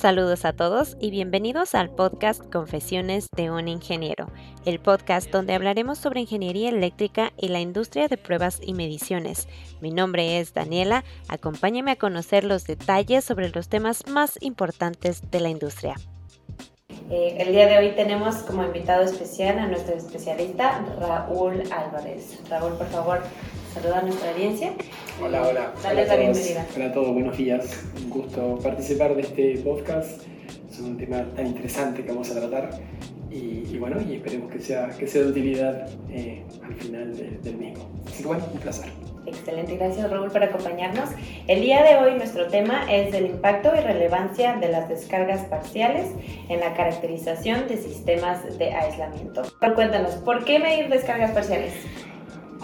Saludos a todos y bienvenidos al podcast Confesiones de un Ingeniero, el podcast donde hablaremos sobre ingeniería eléctrica y la industria de pruebas y mediciones. Mi nombre es Daniela, acompáñame a conocer los detalles sobre los temas más importantes de la industria. Eh, el día de hoy tenemos como invitado especial a nuestro especialista Raúl Álvarez. Raúl, por favor, saluda a nuestra audiencia. Hola, hola. Dale la bienvenida. Hola a todos, buenos días. Un gusto participar de este podcast. Es un tema tan interesante que vamos a tratar y, bueno, y esperemos que sea, que sea de utilidad eh, al final del mismo. Así que bueno, un placer. Excelente, gracias Raúl por acompañarnos. El día de hoy nuestro tema es el impacto y relevancia de las descargas parciales en la caracterización de sistemas de aislamiento. Cuéntanos, ¿por qué medir descargas parciales?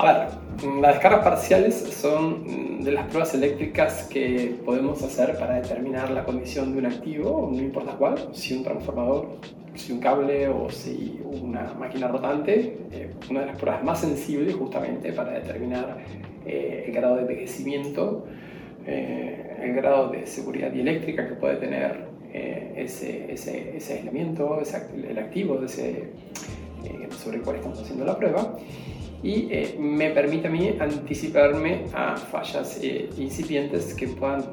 A ver, las descargas parciales son de las pruebas eléctricas que podemos hacer para determinar la condición de un activo, no importa cuál, si un transformador, si un cable o si una máquina rotante, eh, una de las pruebas más sensibles justamente para determinar eh, el grado de envejecimiento, eh, el grado de seguridad dieléctrica que puede tener ese, ese, ese, aislamiento, el activo ese, sobre el cual estamos haciendo la prueba y eh, me permite a mí anticiparme a fallas eh, incipientes que puedan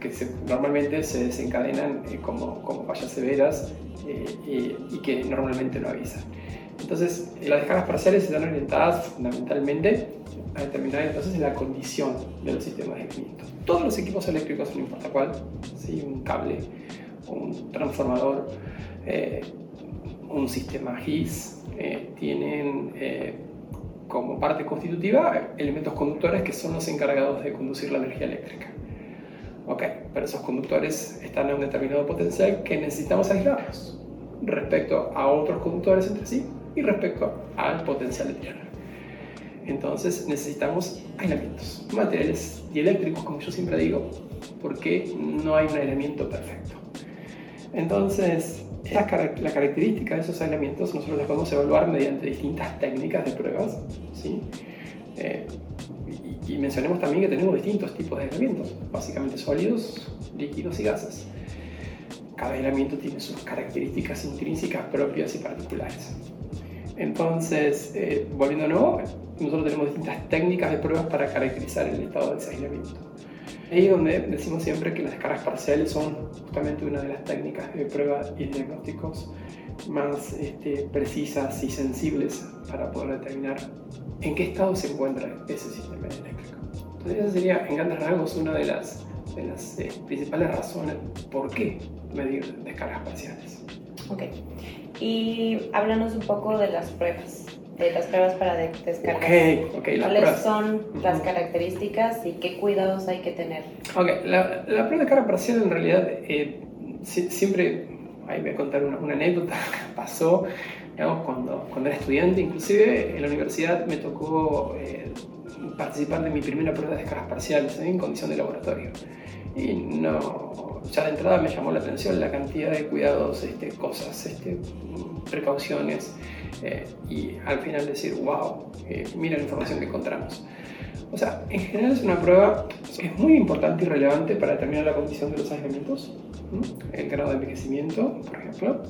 que normalmente se desencadenan eh, como, como, fallas severas y, que normalmente no avisan. Entonces, las descargas parciales están orientadas fundamentalmente a determinar entonces la condición de los sistemas de aislamiento. Todos los equipos eléctricos, no importa cuál, ¿sí? un cable, un transformador, un sistema GIS, tienen como parte constitutiva elementos conductores que son los encargados de conducir la energía eléctrica. Ok, pero esos conductores están a un determinado potencial que necesitamos aislarlos respecto a otros conductores entre sí y respecto al potencial de tierra. Entonces necesitamos aislamientos, materiales dieléctricos, como yo siempre digo, porque no hay un aislamiento perfecto. Entonces, la, característica de esos aislamientos nosotros las podemos evaluar mediante distintas técnicas de pruebas. ¿sí? Eh, y, mencionemos también que tenemos distintos tipos de aislamientos, básicamente sólidos, líquidos y gases. Cada aislamiento tiene sus características intrínsecas propias y particulares. Entonces, eh, volviendo a nuevo, nosotros tenemos distintas técnicas de pruebas para caracterizar el estado de ese aislamiento. Ahí donde decimos siempre que las descargas parciales son justamente una de las técnicas de prueba y diagnósticos más este, precisas y sensibles para poder determinar en qué estado se encuentra ese sistema eléctrico. Entonces esa sería en grandes rasgos una de las, de las eh, principales razones por qué medir descargas parciales. Ok, y háblanos un poco de las pruebas de las pruebas para descargar. Okay, okay, ¿Cuáles son las características y qué cuidados hay que tener? Ok, la, la prueba de carga parcial en realidad eh, siempre, ahí voy a contar una, una, anécdota que pasó, digamos, cuando, cuando era estudiante, inclusive en la universidad me tocó eh, participar de mi primera prueba de descargas parciales en condición de laboratorio. Y no, ya de entrada me llamó la atención la cantidad de cuidados, este, cosas, este, precauciones eh, y al final decir, wow, eh, mira la información que encontramos. O sea, en general es una prueba que es muy importante y relevante para determinar la condición de los aislamientos, el grado de envejecimiento, por ejemplo,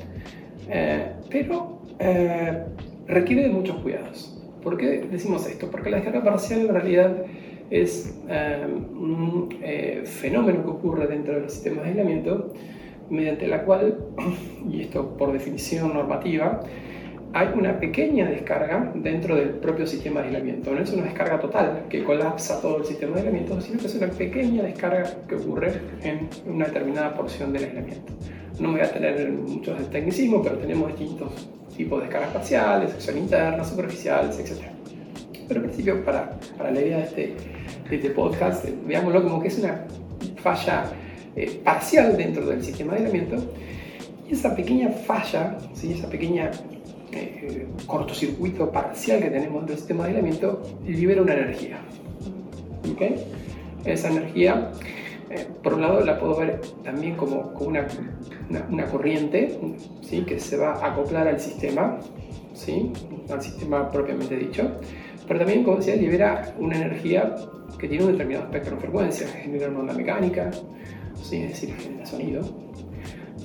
eh, pero requiere de muchos cuidados. ¿Por qué decimos esto? Porque la descarga parcial en realidad es un fenómeno que ocurre dentro de los sistemas de aislamiento mediante la cual, y esto por definición normativa, hay una pequeña descarga dentro del propio sistema de aislamiento. No es una descarga total que colapsa todo el sistema de aislamiento, sino que es una pequeña descarga que ocurre en una determinada porción del aislamiento. No me voy a tener muchos de tecnicismo, pero tenemos distintos tipos de descargas parciales, sección interna, superficiales, etc. Pero en principio, para, para la idea de este, de este podcast, eh, veámoslo como que es una falla eh, parcial dentro del sistema de aislamiento. Y esa pequeña falla, ¿sí? esa pequeña eh, cortocircuito parcial que tenemos del sistema de aislamiento libera una energía. ¿Okay? Esa energía, eh, por un lado, la puedo ver también como, como una, una, corriente ¿sí? que se va a acoplar al sistema, ¿sí? al sistema propiamente dicho, pero también, como decía, libera una energía que tiene un determinado espectro de frecuencia, genera una onda mecánica, ¿sí? es decir, genera sonido.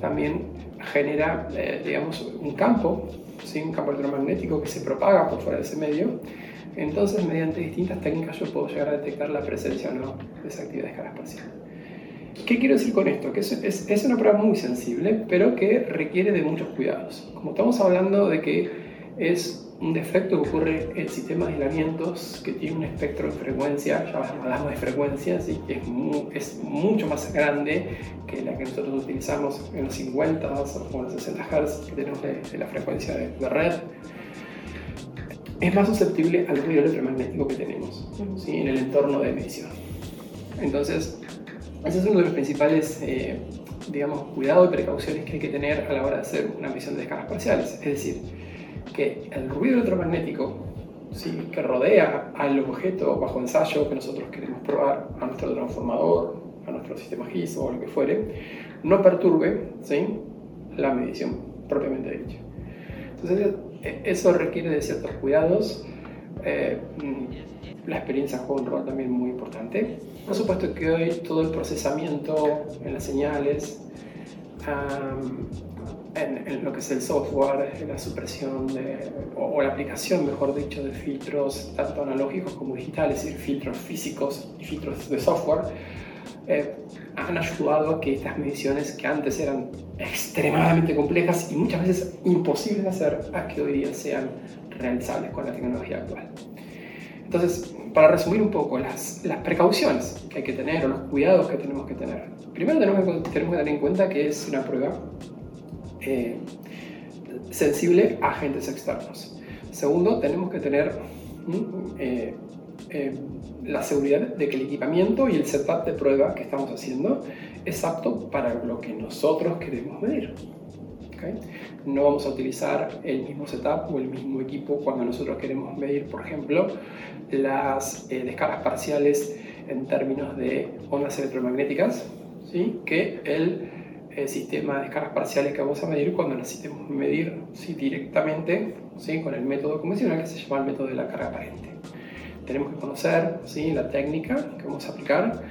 También genera, eh, digamos, un campo, ¿sí? un campo electromagnético que se propaga por fuera de ese medio. Entonces, mediante distintas técnicas yo puedo llegar a detectar la presencia o no de esa actividad de escala espacial. ¿Qué quiero decir con esto? Que es, es, es, una prueba muy sensible, pero que requiere de muchos cuidados. Como estamos hablando de que es un defecto que ocurre en sistemas de aislamientos que tiene un espectro de frecuencia, ya hablamos de frecuencias, y es, es mucho más grande que la que nosotros utilizamos en los 50 o en los 60 Hz que tenemos de, la frecuencia de, red. Es más susceptible al ruido electromagnético que tenemos ¿sí? en el entorno de medición. Entonces, ese es uno de los principales eh, digamos, cuidados y precauciones que hay que tener a la hora de hacer una medición de escalas parciales. Es decir, que el ruido electromagnético ¿sí? que rodea al objeto bajo ensayo que nosotros queremos probar, a nuestro transformador, a nuestro sistema GIS o lo que fuere, no perturbe ¿sí? la medición propiamente dicha. Entonces, e, eso requiere de ciertos cuidados. Eh, mm, la experiencia juega un rol también muy importante. Por supuesto que hoy todo el procesamiento en las señales, en, lo que es el software, la supresión de, o, la aplicación, mejor dicho, de filtros tanto analógicos como digitales, es decir, filtros físicos y filtros de software, eh, han ayudado a que estas mediciones que antes eran extremadamente complejas y muchas veces imposibles de hacer, a que hoy día sean realizables con la tecnología actual. Entonces, para resumir un poco las, las, precauciones que hay que tener o los cuidados que tenemos que tener. Primero tenemos que, tenemos que tener en cuenta que es una prueba eh, sensible a agentes externos. Segundo, tenemos que tener eh, eh, la seguridad de que el equipamiento y el setup de prueba que estamos haciendo es apto para lo que nosotros queremos medir. No vamos a utilizar el mismo setup o el mismo equipo cuando nosotros queremos medir, por ejemplo, las descargas parciales en términos de ondas electromagnéticas, ¿sí? que el el sistema de descargas parciales que vamos a medir cuando necesitemos medir ¿sí? directamente ¿sí? con el método convencional que se llama el método de la carga aparente. Tenemos que conocer ¿sí? la técnica que vamos a aplicar,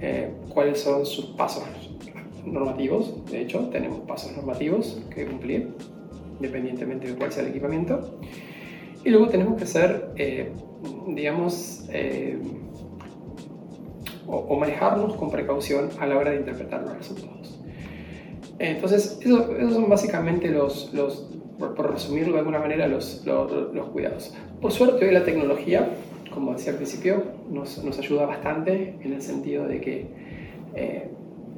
eh, cuáles son sus pasos normativos. De hecho, tenemos pasos normativos que cumplir, independientemente de cuál sea el equipamiento. Y luego tenemos que ser, eh, digamos, eh, o manejarnos con precaución a la hora de interpretar los resultados. Entonces, esos son básicamente los, los por, resumirlo de alguna manera, los, los, cuidados. Por suerte, hoy la tecnología, como decía al principio, nos, nos ayuda bastante en el sentido de que eh,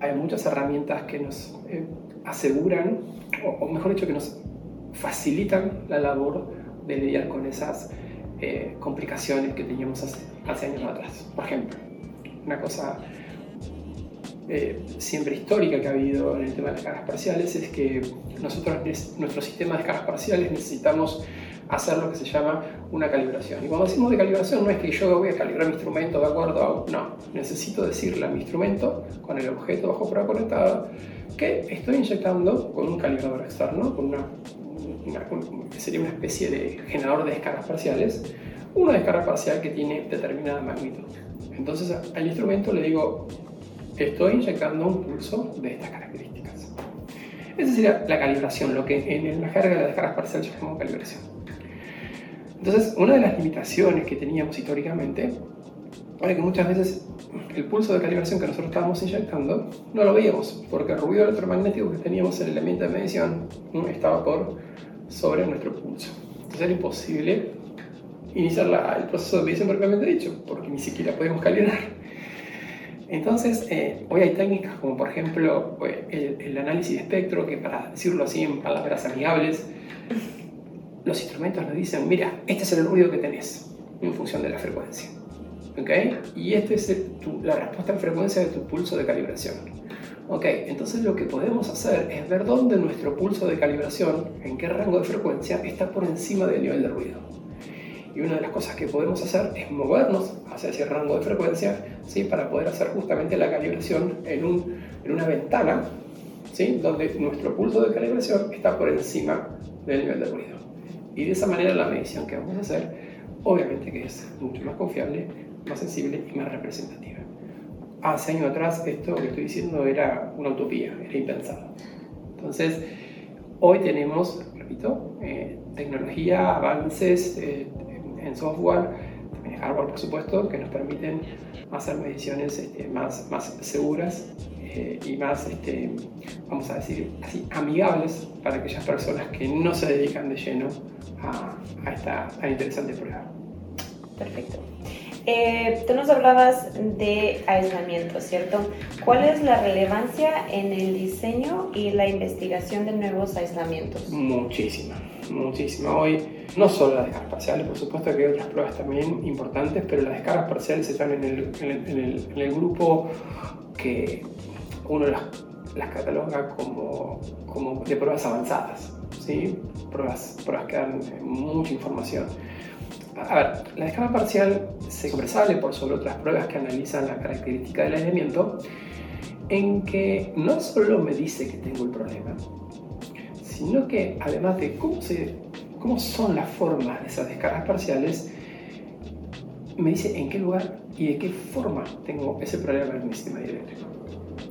hay muchas herramientas que nos eh, aseguran, o, mejor dicho, que nos facilitan la labor de lidiar con esas eh, complicaciones que teníamos hace, hace años atrás. Por ejemplo, una cosa eh, siempre histórica que ha habido en el tema de las cargas parciales es que nosotros, nuestro sistema de cargas parciales, necesitamos hacer lo que se llama una calibración. Y cuando decimos de calibración no es que yo voy a calibrar mi instrumento de acuerdo a... No, necesito decirle a mi instrumento, con el objeto bajo prueba conectada, que estoy inyectando con un calibrador externo, con una, que sería una especie de generador de descargas parciales, una descarga parcial que tiene determinada magnitud. Entonces al instrumento le digo, estoy inyectando un pulso de estas características. Esa sería la calibración, lo que en la carga de las descargas parciales llamamos calibración. Entonces, una de las limitaciones que teníamos históricamente era que muchas veces el pulso de calibración que nosotros estábamos inyectando no lo veíamos, porque el ruido electromagnético que teníamos en el elemento de medición estaba por sobre nuestro pulso. Entonces era imposible iniciar el proceso de medición propiamente dicho, porque ni siquiera podíamos calibrar. Entonces, eh, hoy hay técnicas como por ejemplo eh, el, análisis de espectro, que para decirlo así en palabras amigables, los instrumentos nos dicen, mira, este es el ruido que tenés en función de la frecuencia. ¿Okay? Y esta es la respuesta en frecuencia de tu pulso de calibración. Ok, entonces lo que podemos hacer es ver dónde nuestro pulso de calibración, en qué rango de frecuencia, está por encima del nivel de ruido. Y una de las cosas que podemos hacer es movernos hacia ese rango de frecuencia ¿sí? para poder hacer justamente la calibración en, un, en una ventana ¿sí? donde nuestro pulso de calibración está por encima del nivel de ruido. Y de esa manera la medición que vamos a hacer, obviamente que es mucho más confiable, más sensible y más representativa. hace años atrás esto que estoy diciendo era una utopía, era impensado. Entonces, hoy tenemos, repito, eh, tecnología, avances eh, en software, también hardware por supuesto, que nos permiten hacer mediciones este, más, más seguras eh, y más, este, vamos a decir, así, amigables para aquellas personas que no se dedican de lleno a, a esta tan interesante prueba. Perfecto. Eh, tú nos hablabas de aislamiento, ¿cierto? ¿Cuál es la relevancia en el diseño y la investigación de nuevos aislamientos? Muchísima, muchísima. Hoy no solo las descargas parciales, por supuesto que hay otras pruebas también importantes, pero las descargas parciales están en el, en el, grupo que uno las, cataloga como, como de pruebas avanzadas, ¿sí? pruebas, pruebas que dan mucha información. A ver, la descarga parcial se sobresale por sobre otras pruebas que analizan la característica del aislamiento en que no solo me dice que tengo el problema, sino que además de cómo, se, cómo son las formas de esas descargas parciales, me dice en qué lugar y de qué forma tengo ese problema en mi sistema eléctrico.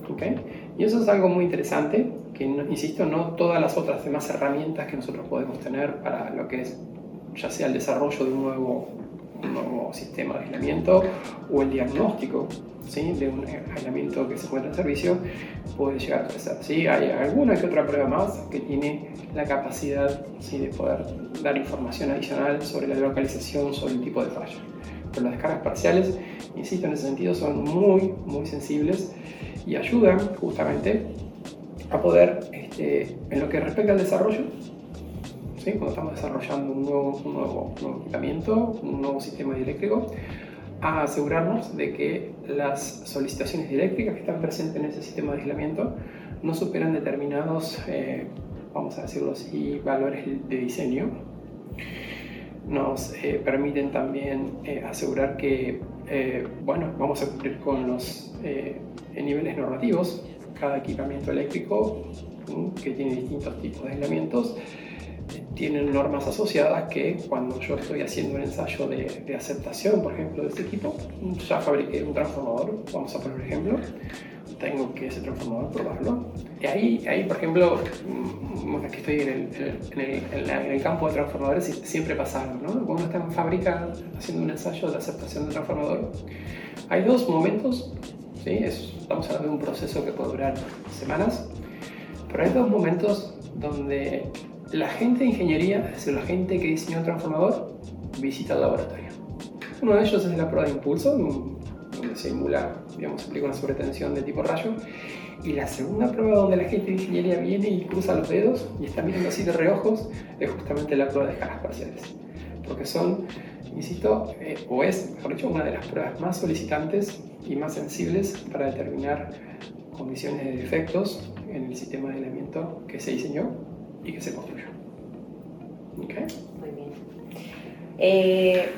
¿Okay? Y eso es algo muy interesante, que insisto, no todas las otras demás herramientas que nosotros podemos tener para lo que es ya sea el desarrollo de un nuevo, nuevo sistema de aislamiento o el diagnóstico ¿sí? de un aislamiento que se encuentra en servicio, puede llegar a crecer. ¿sí? Hay alguna que otra prueba más que tiene la capacidad ¿sí? de poder dar información adicional sobre la localización, sobre el tipo de falla. Pero las descargas parciales, insisto, en ese sentido son muy, muy sensibles y ayudan justamente a poder, este, en lo que respecta al desarrollo, cuando estamos desarrollando un nuevo, un nuevo, equipamiento, un nuevo sistema eléctrico, a asegurarnos de que las solicitaciones eléctricas que están presentes en ese sistema de aislamiento no superan determinados, eh, vamos a decirlo así, valores de diseño. Nos eh, permiten también eh, asegurar que, bueno, vamos a cumplir con los niveles normativos. Cada equipamiento eléctrico que tiene distintos tipos de aislamientos tienen normas asociadas que cuando yo estoy haciendo un ensayo de, de, aceptación, por ejemplo, de este equipo, ya fabriqué un transformador, vamos a poner un ejemplo, tengo que ese transformador probarlo. Y ahí, ahí por ejemplo, mm, que estoy en el, en, el, en el, campo de transformadores, siempre pasa algo, ¿no? Cuando está en fábrica haciendo un ensayo de aceptación del transformador, hay dos momentos, ¿sí? estamos hablando de un proceso que puede durar semanas, pero hay dos momentos donde la gente de ingeniería, es decir, la gente que diseñó el transformador, visita el laboratorio. Uno de ellos es la prueba de impulso, donde se simula, digamos, aplica una sobretensión de tipo rayo. Y la segunda prueba donde la gente de ingeniería viene y cruza los dedos y está mirando así de reojos es justamente la prueba de escalas parciales. Porque son, insisto, eh, o es, mejor dicho, una de las pruebas más solicitantes y más sensibles para determinar condiciones de defectos en el sistema de aislamiento que se diseñó y que se construyó. Okay. Muy bien. Eh,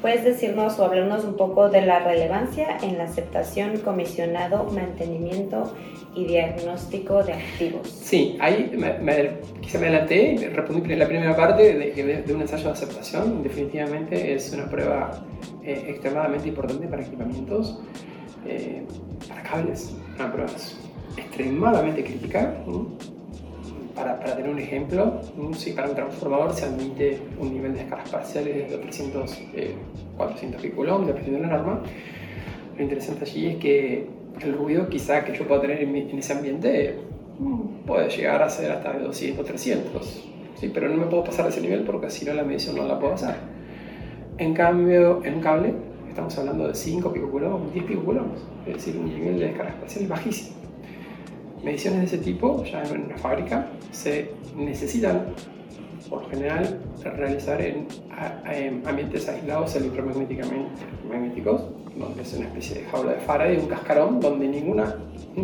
¿Puedes decirnos o hablarnos un poco de la relevancia en la aceptación, comisionado, mantenimiento y diagnóstico de activos? Sí, ahí me, quizá me adelanté, respondí la primera parte de, de, un ensayo de aceptación. Definitivamente es una prueba eh, extremadamente importante para equipamientos, eh, para cables, una prueba extremadamente crítica para, tener un ejemplo, si para un transformador se admite un nivel de descargas parciales de 300, 400 picoulomb, dependiendo de la norma, lo interesante allí es que el ruido quizá que yo pueda tener en, ese ambiente mm, puede llegar a ser hasta de 200, 300, ¿sí? pero no me puedo pasar ese nivel porque si no la medición no la puedo hacer. En cambio, en un cable estamos hablando de 5 picocoulomb, 10 picocoulomb, es decir, un nivel de descargas parciales bajísimo mediciones de ese tipo, ya en una fábrica, se necesitan, por general, realizar en, ambientes aislados electromagnéticos, donde es una especie de jaula de Faraday, un cascarón, donde ninguna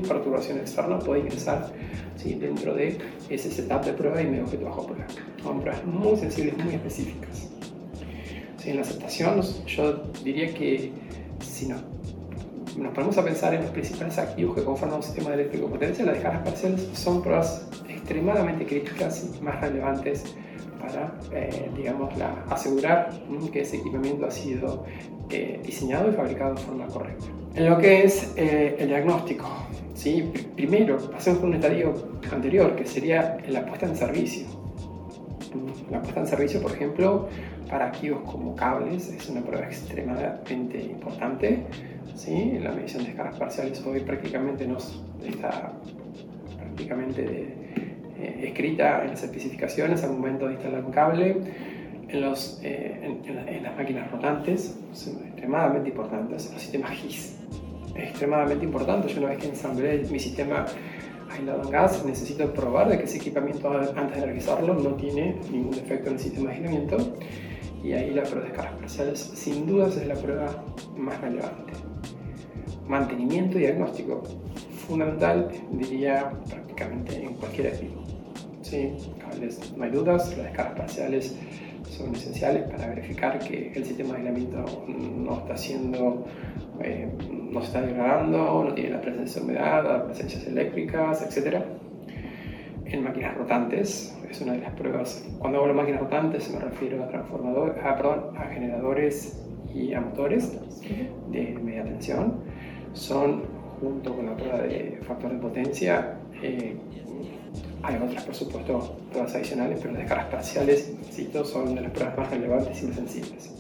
perturbación externa puede ingresar ¿sí? dentro de ese setup de prueba y medio objeto bajo prueba. Son pruebas muy sensibles, muy específicas. en la aceptación, yo diría que si no nos ponemos a pensar en los principales activos que conforman un sistema eléctrico potencia, las descargas parciales son pruebas extremadamente críticas y más relevantes para, eh, digamos, asegurar que ese equipamiento ha sido eh, diseñado y fabricado de forma correcta. En lo que es eh, el diagnóstico, ¿sí? primero pasemos por un estadio anterior, que sería la puesta en servicio. La puesta en servicio, por ejemplo, para activos como cables es una prueba extremadamente importante. ¿Sí? La medición de descargas parciales hoy prácticamente nos está prácticamente eh, escrita en las especificaciones al momento de instalar un cable. En, los, eh, en, las máquinas rotantes son extremadamente importantes. Los sistemas GIS extremadamente importante. Yo una vez que ensamblé mi sistema aislado en gas, necesito probar de que ese equipamiento antes de realizarlo no tiene ningún defecto en el sistema de aislamiento. Y ahí la prueba de descargas parciales sin dudas es la prueba más relevante. Mantenimiento y diagnóstico. Fundamental, diría, prácticamente en cualquier equipo. Sí, no hay dudas, las descargas parciales son esenciales para verificar que el sistema de aislamiento no está siendo eh, no se está degradando, no tiene la presencia de humedad, las presencias eléctricas, etc. En máquinas rotantes, es una de las pruebas. Cuando hablo de máquinas rotantes me refiero a transformadores, a, perdón, a generadores y a motores de media tensión. Son, junto con la prueba de factor de potencia, eh, hay otras, por supuesto, pruebas adicionales, pero las descargas parciales, insisto, son de las pruebas más relevantes y más sensibles.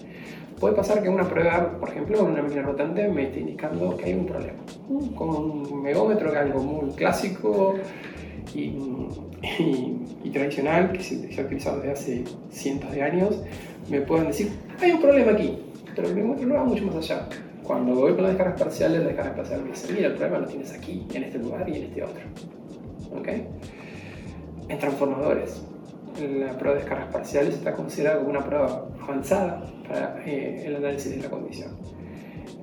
Puede pasar que una prueba, por ejemplo, una máquina rotante me esté indicando que hay un problema. Con un megómetro, que es algo muy clásico y, tradicional, que se, ha utilizado desde hace cientos de años, me pueden decir, hay un problema aquí, pero el megómetro no va mucho más allá. Cuando voy con las descargas parciales, las descargas parciales me dicen, mira, el problema lo tienes aquí, en este lugar y en este otro. ¿Okay? En transformadores, la prueba de descargas parciales está considerada como una prueba avanzada para eh, el análisis de la condición.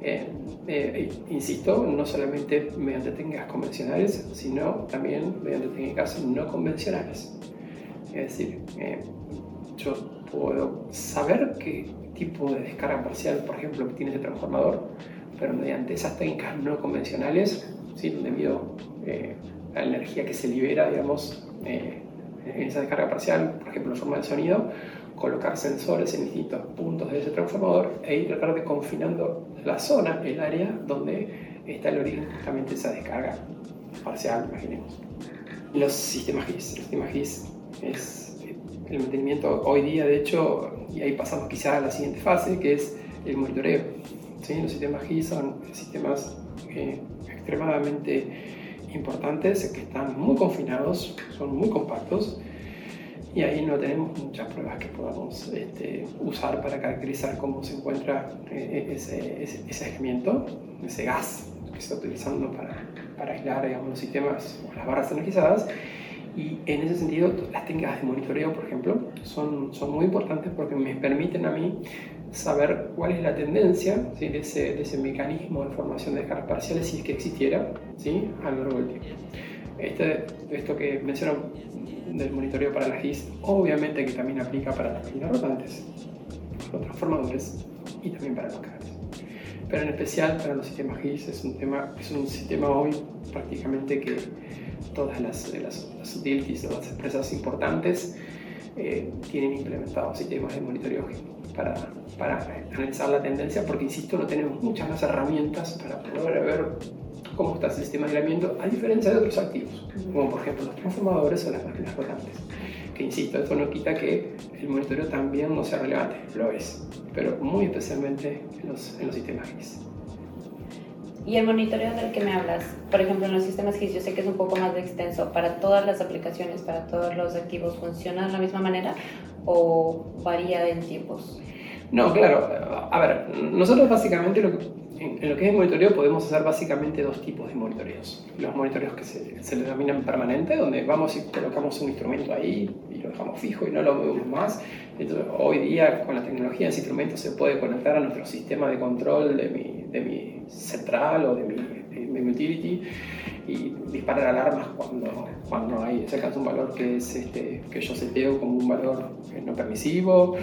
Eh, eh, insisto, no solamente mediante técnicas convencionales, sino también mediante técnicas no convencionales. Es decir, yo puedo saber qué tipo de descarga parcial, por ejemplo, tiene ese transformador, pero mediante esas técnicas no convencionales, ¿sí? debido a la energía que se libera, digamos, en esa descarga parcial, por ejemplo, en forma de sonido, colocar sensores en distintos puntos de ese transformador e ir tratar de confinando la zona, el área donde está el origen justamente de esa descarga parcial, imaginemos. Los sistemas GIS. El sistema GIS es el mantenimiento hoy día, de hecho, y ahí pasamos quizá a la siguiente fase, que es el monitoreo. ¿Sí? Los sistemas GIS son sistemas eh, extremadamente importantes que están muy confinados, son muy compactos y ahí no tenemos muchas pruebas que podamos este, usar para caracterizar cómo se encuentra eh, ese, ese, ese, ese gas que se está utilizando para, para aislar digamos, los sistemas o las barras energizadas. Y en ese sentido, las técnicas de monitoreo, por ejemplo, son, son muy importantes porque me permiten a mí saber cuál es la tendencia de, ese, de, ese, mecanismo de formación de descargas parciales, si es que existiera, ¿sí? a lo largo del tiempo. Este, esto que menciono del monitoreo para la GIS, obviamente que también aplica para las máquinas rotantes, los transformadores y también para los cables. Pero en especial para los sistemas GIS es un, tema, es un sistema hoy prácticamente que todas las, las, las utilities, las empresas importantes eh, tienen implementados sistemas de monitoreo para, para analizar la tendencia, porque insisto, no tenemos muchas más herramientas para poder ver cómo está el sistema de aislamiento, a diferencia de otros activos, como por ejemplo los transformadores o las máquinas rotantes. Que insisto, esto no quita que el monitoreo también no sea relevante, lo es, pero muy especialmente en los, sistemas GIS. Y el monitoreo del que me hablas, por ejemplo, en los sistemas GIS, yo sé que es un poco más extenso. ¿Para todas las aplicaciones, para todos los activos, funciona de la misma manera o varía en tiempos? No, claro. A ver, nosotros básicamente lo que, en, lo que es monitoreo podemos hacer básicamente dos tipos de monitoreos. Los monitoreos que se, se denominan permanente, donde vamos y colocamos un instrumento ahí y lo dejamos fijo y no lo movemos más. Entonces, hoy día con la tecnología ese instrumento se puede conectar a nuestro sistema de control de mi, de mi central o de mi, de mi utility y disparar alarmas cuando, cuando hay, se alcanza un valor que, es este, que yo seteo como un valor no permisivo,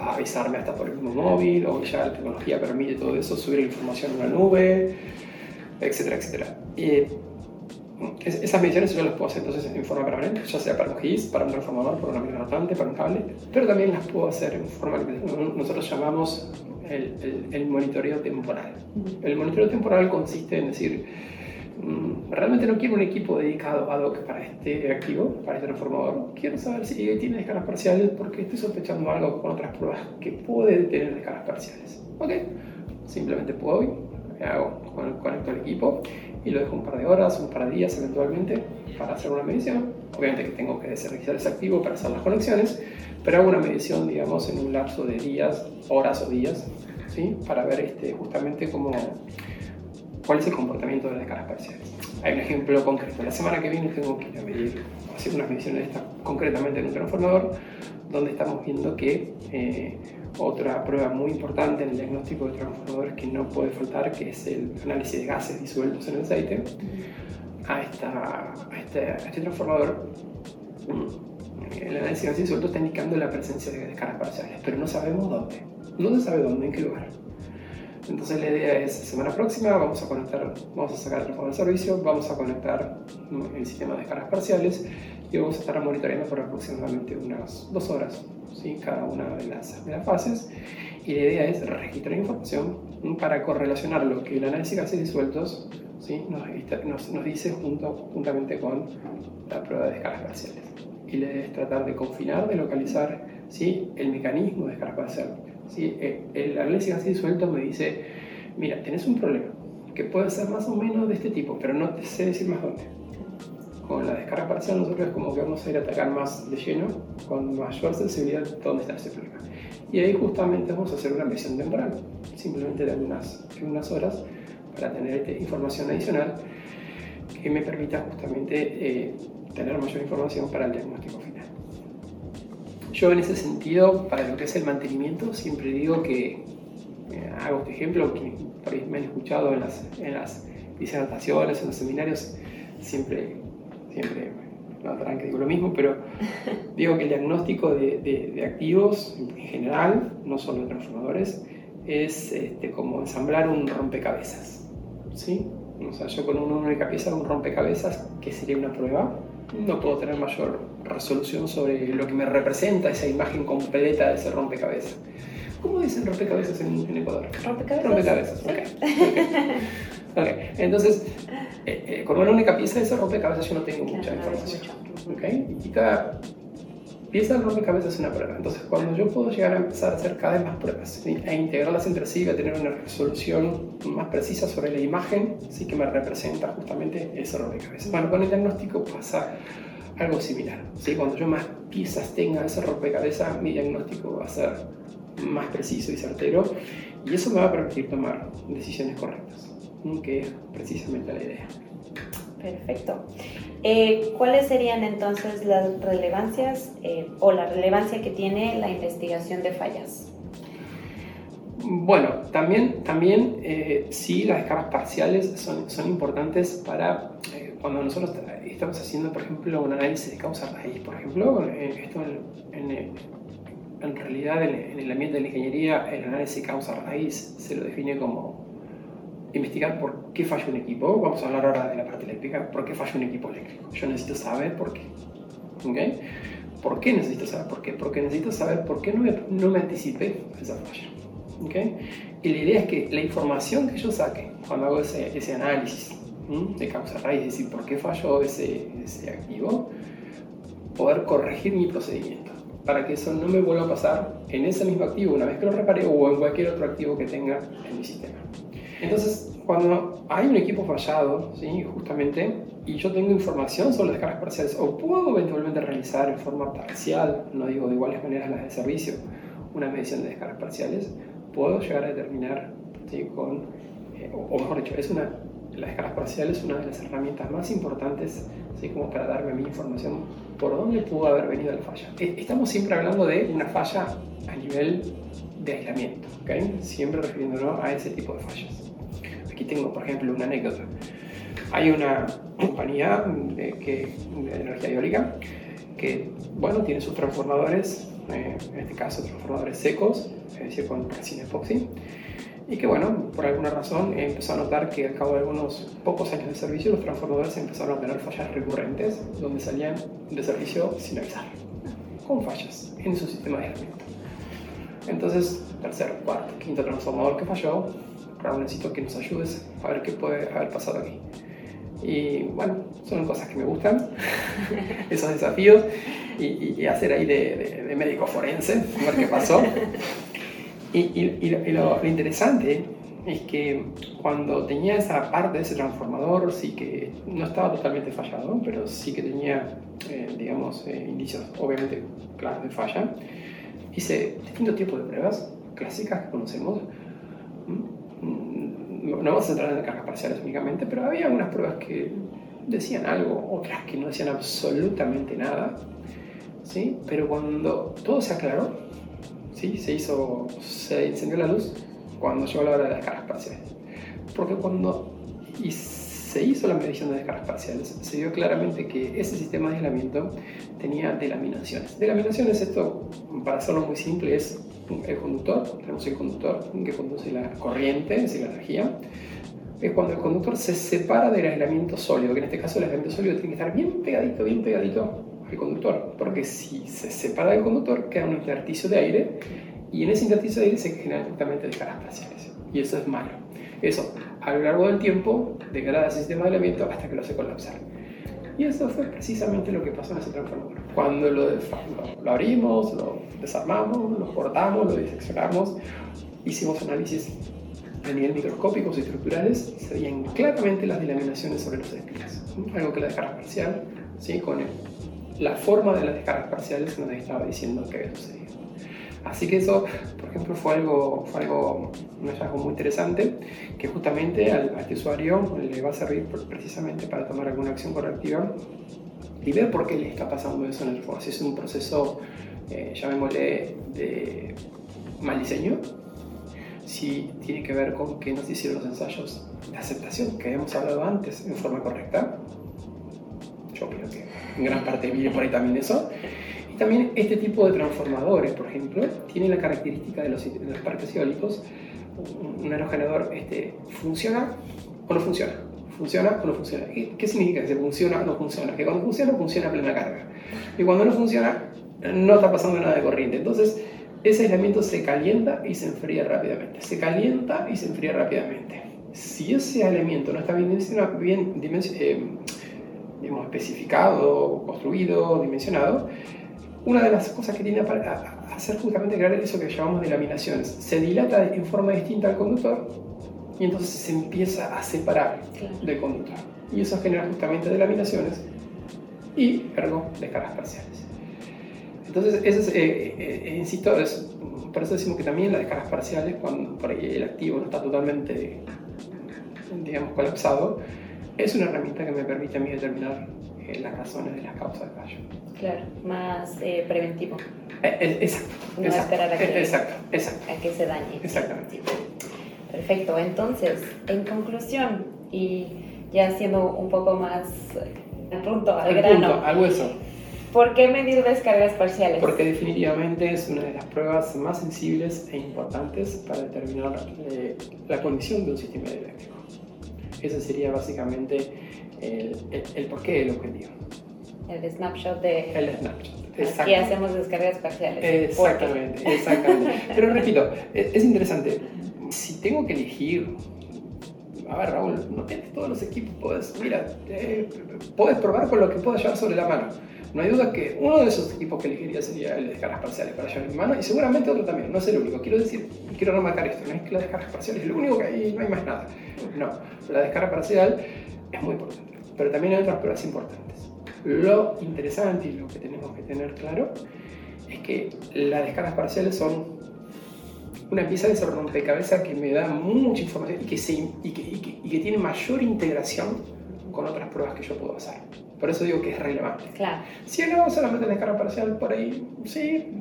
avisarme hasta por el móvil, o ya la tecnología permite todo eso, subir información a una nube, etcétera, etcétera. Y esas mediciones yo las puedo hacer entonces en forma permanente, ya sea para un GIS, para un transformador, para una máquina rotante, para un cable, pero también las puedo hacer en forma que nosotros llamamos el, el, monitoreo temporal. El monitoreo temporal consiste en decir, mm, realmente no quiero un equipo dedicado ad hoc para este activo, para este transformador. Quiero saber si tiene descargas parciales porque estoy sospechando algo con otras pruebas que puede tener descargas parciales. ¿Ok? Simplemente puedo hago, conecto el equipo y lo dejo un par de horas, un par de días eventualmente para hacer una medición. Obviamente que tengo que desregistrar ese activo para hacer las conexiones, pero hago una medición, digamos, en un lapso de días, horas o días, para ver este, justamente cómo, cuál es el comportamiento de las descargas parciales. Hay un ejemplo concreto. La semana que viene tengo que ir a medir, hacer unas mediciones concretamente en un transformador, donde estamos viendo que eh, otra prueba muy importante en el diagnóstico de transformadores que no puede faltar, que es el análisis de gases disueltos en el aceite, a, este, este, transformador, mm, el análisis de gases disueltos está indicando la presencia de descargas parciales, pero no sabemos dónde. No se sabe dónde, en qué lugar. Entonces la idea es, semana próxima vamos a conectar, vamos a sacar el transformador de servicio, vamos a conectar el sistema de descargas parciales y vamos a estar monitoreando por aproximadamente unas dos horas ¿sí? cada una de las, de las fases y la idea es registrar información para correlacionar lo que el análisis de gases disueltos ¿sí? nos, nos, dice junto, juntamente con la prueba de descargas parciales. Y la idea es tratar de confinar, de localizar ¿sí? el mecanismo de descarga parcial. ¿Sí? E, el análisis de gases disueltos me dice, mira, tenés un problema que puede ser más o menos de este tipo, pero no te sé decir más dónde con la descarga parcial nosotros como que vamos a ir a atacar más de lleno, con mayor sensibilidad dónde está ese problema. Y ahí justamente vamos a hacer una medición temporal, simplemente de algunas, unas horas, para tener esta información adicional que me permita justamente eh, tener mayor información para el diagnóstico final. Yo en ese sentido, para lo que es el mantenimiento, siempre digo que, eh, hago este ejemplo, que por ahí me han escuchado en las, en las disertaciones, en los seminarios, siempre siempre notarán que digo lo mismo, pero digo que el diagnóstico de, de, activos en general, no solo de transformadores, es este, como ensamblar un rompecabezas. ¿sí? O sea, yo con una única pieza, un rompecabezas, que sería una prueba, no puedo tener mayor resolución sobre lo que me representa esa imagen completa de ese rompecabezas. ¿Cómo dicen rompecabezas en, Ecuador? Rompecabezas. Rompecabezas, ok. okay. Entonces, eh, eh, con una única pieza de ese rompecabezas yo no tengo mucha información. ¿okay? Y cada pieza del rompecabezas es una prueba. Entonces, cuando yo puedo llegar a empezar a hacer cada vez más pruebas e integrarlas entre sí, a tener una resolución más precisa sobre la imagen, sí que me representa justamente ese rompecabezas. Bueno, con el diagnóstico pasa algo similar. ¿sí? Cuando yo más piezas tenga ese rompecabezas, mi diagnóstico va a ser más preciso y certero y eso me va a permitir tomar decisiones correctas que es precisamente la idea. Perfecto. Eh, ¿Cuáles serían entonces las relevancias eh, o la relevancia que tiene la investigación de fallas? Bueno, también, también eh, sí las escalas parciales son, son importantes para cuando nosotros estamos haciendo, por ejemplo, un análisis de causa raíz, por ejemplo, esto en, en, en realidad en, el ambiente de la ingeniería el análisis de causa raíz se lo define como investigar por qué falla un equipo. Vamos a hablar ahora de la parte eléctrica. ¿Por qué falla un equipo eléctrico? Yo necesito saber por qué. ¿Okay? ¿Por qué necesito saber por qué? Porque necesito saber por qué no me, anticipé a esa falla. ¿Okay? Y la idea es que la información que yo saque cuando hago ese, ese análisis de causa raíz, es decir, por qué falló ese, ese activo, poder corregir mi procedimiento para que eso no me vuelva a pasar en ese mismo activo una vez que lo repare o en cualquier otro activo que tenga en mi sistema. Entonces, cuando hay un equipo fallado, ¿sí? justamente, y yo tengo información sobre las descargas parciales, o puedo eventualmente realizar en forma parcial, no digo de iguales maneras las de servicio, una medición de descargas parciales, puedo llegar a determinar ¿sí? con, eh, o, mejor dicho, es una, la descargas parciales es una de las herramientas más importantes ¿sí? como para darme mí información por dónde pudo haber venido la falla. E, estamos siempre hablando de una falla a nivel de aislamiento, ¿okay? siempre refiriéndonos a ese tipo de fallas. Aquí tengo, por ejemplo, una anécdota. Hay una compañía de, que, de energía eólica que, bueno, tiene sus transformadores, eh, en este caso transformadores secos, es decir, con resina epoxi, y que, bueno, por alguna razón empezó a notar que al cabo de algunos pocos años de servicio los transformadores empezaron a tener fallas recurrentes donde salían de servicio sin avisar, con fallas en su sistema de aislamiento. Entonces, tercer, cuarto, quinto transformador que falló, Raúl necesito que nos ayudes a ver qué puede haber pasado aquí. Y bueno, son cosas que me gustan, esos desafíos, y, hacer ahí de, médico forense, ver qué pasó. Y, lo, interesante es que cuando tenía esa parte de ese transformador, sí que no estaba totalmente fallado, pero sí que tenía, eh, digamos, eh, indicios obviamente claros de falla. Hice distintos tipos de pruebas clásicas que conocemos no vamos a entrar en cargas parciales únicamente, pero había algunas pruebas que decían algo, otras que no decían absolutamente nada, ¿sí? Pero cuando todo se aclaró, ¿sí? Se hizo, se encendió la luz cuando llegó la hora de las cargas parciales. Porque cuando y se hizo la medición de descargas parciales, se vio claramente que ese sistema de aislamiento tenía delaminaciones. Delaminaciones, esto, para hacerlo muy simple, es el conductor, tenemos el conductor que conduce la corriente, es decir, la energía, es cuando el conductor se separa del aislamiento sólido, que en este caso el aislamiento sólido tiene que estar bien pegadito, bien pegadito al conductor, porque si se separa del conductor queda un intersticio de aire y en ese intersticio de aire se generan justamente descargas parciales y eso es malo. Eso a lo largo del tiempo degrada ese sistema de aislamiento hasta que lo hace colapsar. Y eso fue precisamente lo que pasó en ese transformador. Cuando lo, lo, abrimos, lo desarmamos, lo cortamos, lo diseccionamos, hicimos análisis a nivel microscópicos y estructurales, se veían claramente las delaminaciones sobre los espinas. Algo que la descarga parcial, ¿sí? con la forma de las descargas parciales nos estaba diciendo que había sucedido. Así que eso, por ejemplo, fue algo, fue algo, un hallazgo muy interesante que justamente al, a este usuario le va a servir precisamente para tomar alguna acción correctiva y ver por qué le está pasando eso en el fondo. Si es un proceso, eh, llamémosle, de mal diseño, si tiene que ver con que no se hicieron los ensayos de aceptación que habíamos hablado antes en forma correcta. Yo creo que en gran parte viene por ahí también eso. También este tipo de transformadores, por ejemplo, tiene la característica de los, parques eólicos. Un aerogenerador este, funciona o no funciona. Funciona o no funciona. ¿Qué, significa que funciona o no funciona? Que cuando funciona, funciona a plena carga. Y cuando no funciona, no está pasando nada de corriente. Entonces, ese aislamiento se calienta y se enfría rápidamente. Se calienta y se enfría rápidamente. Si ese aislamiento no está bien, bien eh, especificado, construido, dimensionado, una de las cosas que tiene a hacer justamente crear eso que llamamos delaminaciones. Se dilata en forma distinta al conductor y entonces se empieza a separar del conductor. Y eso genera justamente delaminaciones y, ergo, descargas parciales. Entonces, eso es, eh, eh, eh, insisto, es, por eso decimos que también las descargas parciales, cuando por ahí el activo no está totalmente, digamos, colapsado, es una herramienta que me permite a mí determinar las razones de las causas de fallo. Claro, más eh, preventivo. Eh, eh, exacto. No esperar a que, exacto, exacto. a que se dañe. Exactamente. Perfecto. Entonces, en conclusión, y ya siendo un poco más al punto, al, grano. Punto, al hueso. ¿Por qué medir descargas parciales? Porque definitivamente es una de las pruebas más sensibles e importantes para determinar la condición de un sistema eléctrico. Ese sería básicamente el, el, el porqué del objetivo. El snapshot de... El snapshot, Aquí hacemos descargas parciales. Exactamente, exactamente. Pero repito, es, interesante. Si tengo que elegir a ver, Raúl, no tienes todos los equipos, puedes, mira, eh, puedes probar con lo que puedas llevar sobre la mano. No hay duda que uno de esos equipos que elegiría sería el de descargas parciales para llevar mi mano y seguramente otro también, no es el único. Quiero decir, quiero remarcar esto, no es que la descarga parcial es lo único que hay, no hay más nada. No, la descarga parcial es muy importante, pero también hay otras pruebas importantes. Lo interesante y lo que tenemos que tener claro es que las descargas parciales son una pieza de ese rompecabezas que me da mucha información y que, tiene mayor integración con otras pruebas que yo puedo hacer. Por eso digo que es relevante. Claro. Si no solamente la descarga parcial por ahí, sí,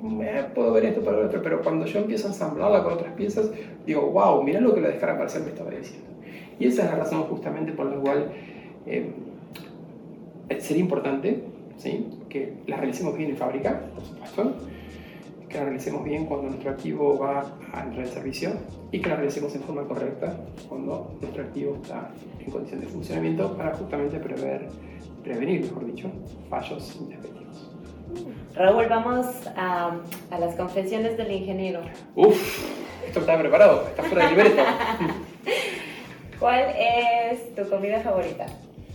puedo ver esto, puedo ver otro, pero cuando yo empiezo a ensamblarla con otras piezas, digo, wow, mira lo que la descarga parcial me estaba diciendo. Y esa es la razón justamente por la cual eh, sería importante ¿sí? que la realicemos bien en fábrica, por supuesto, que la realicemos bien cuando nuestro activo va a entrar en servicio y que la realicemos en forma correcta cuando nuestro activo está en condición de funcionamiento para justamente prever, prevenir, mejor dicho, fallos intempestivos. Raúl, vamos a, a las confesiones del ingeniero. Uf, esto está preparado, está fuera del libreto. ¿Cuál es tu comida favorita?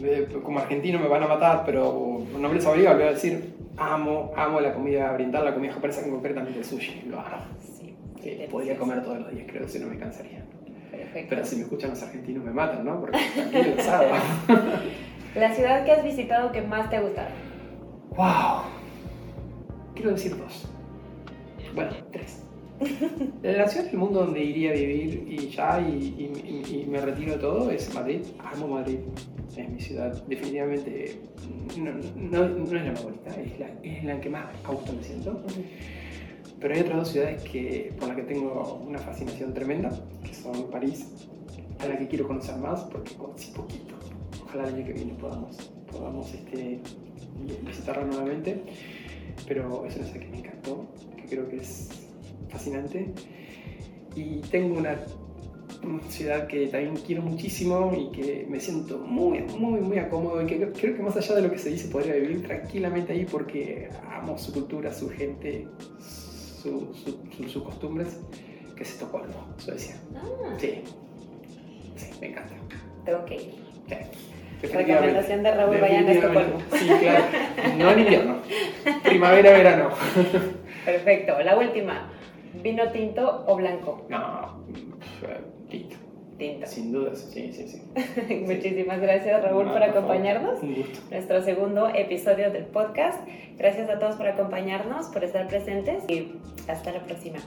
Eh, Como argentino me van a matar, pero no me les obliga, voy a decir, amo, amo la comida oriental, la comida japonesa, concretamente el sushi, lo amo. Sí, Sí, podría comer todos los días, creo, si no me cansaría. Perfecto. Pero si me escuchan los argentinos me matan, ¿no? Porque también lo saben. La ciudad que has visitado que más te ha gustado. ¡Wow! Quiero decir dos. Bueno, tres. La ciudad del mundo donde iría a vivir y ya, y, y- y- y me retiro todo, es Madrid. Amo Madrid. Es mi ciudad. Definitivamente no, no- no es la favorita, es la, es la que más a gusto me siento. Pero hay otras dos ciudades que, por las que tengo una fascinación tremenda, que son París, a la que quiero conocer más porque conocí poquito. Ojalá el año que viene podamos, podamos este, visitarla nuevamente. Pero es una ciudad que me encantó, que creo que es fascinante. Y tengo una, ciudad que también quiero muchísimo y que me siento muy, muy, muy acómodo y que creo- que más allá de lo que se dice podría vivir tranquilamente ahí porque amo su cultura, su gente, su- su- su- sus costumbres, que es Estocolmo, Suecia. Ah, Sí, sí, me encanta. tengo que ir. Sí, Recomendación de Raúl, vayan a. Estocolmo. Sí, claro. No en invierno. Primavera, verano. Perfecto. La última. ¿Vino tinto o blanco? No, tinto. Tinto. Sin dudas, sí, sí, sí. Muchísimas gracias Raúl No, por por favor. acompañarnos. Un gusto. Nuestro segundo episodio del podcast. Gracias a todos por acompañarnos, por estar presentes y hasta la próxima.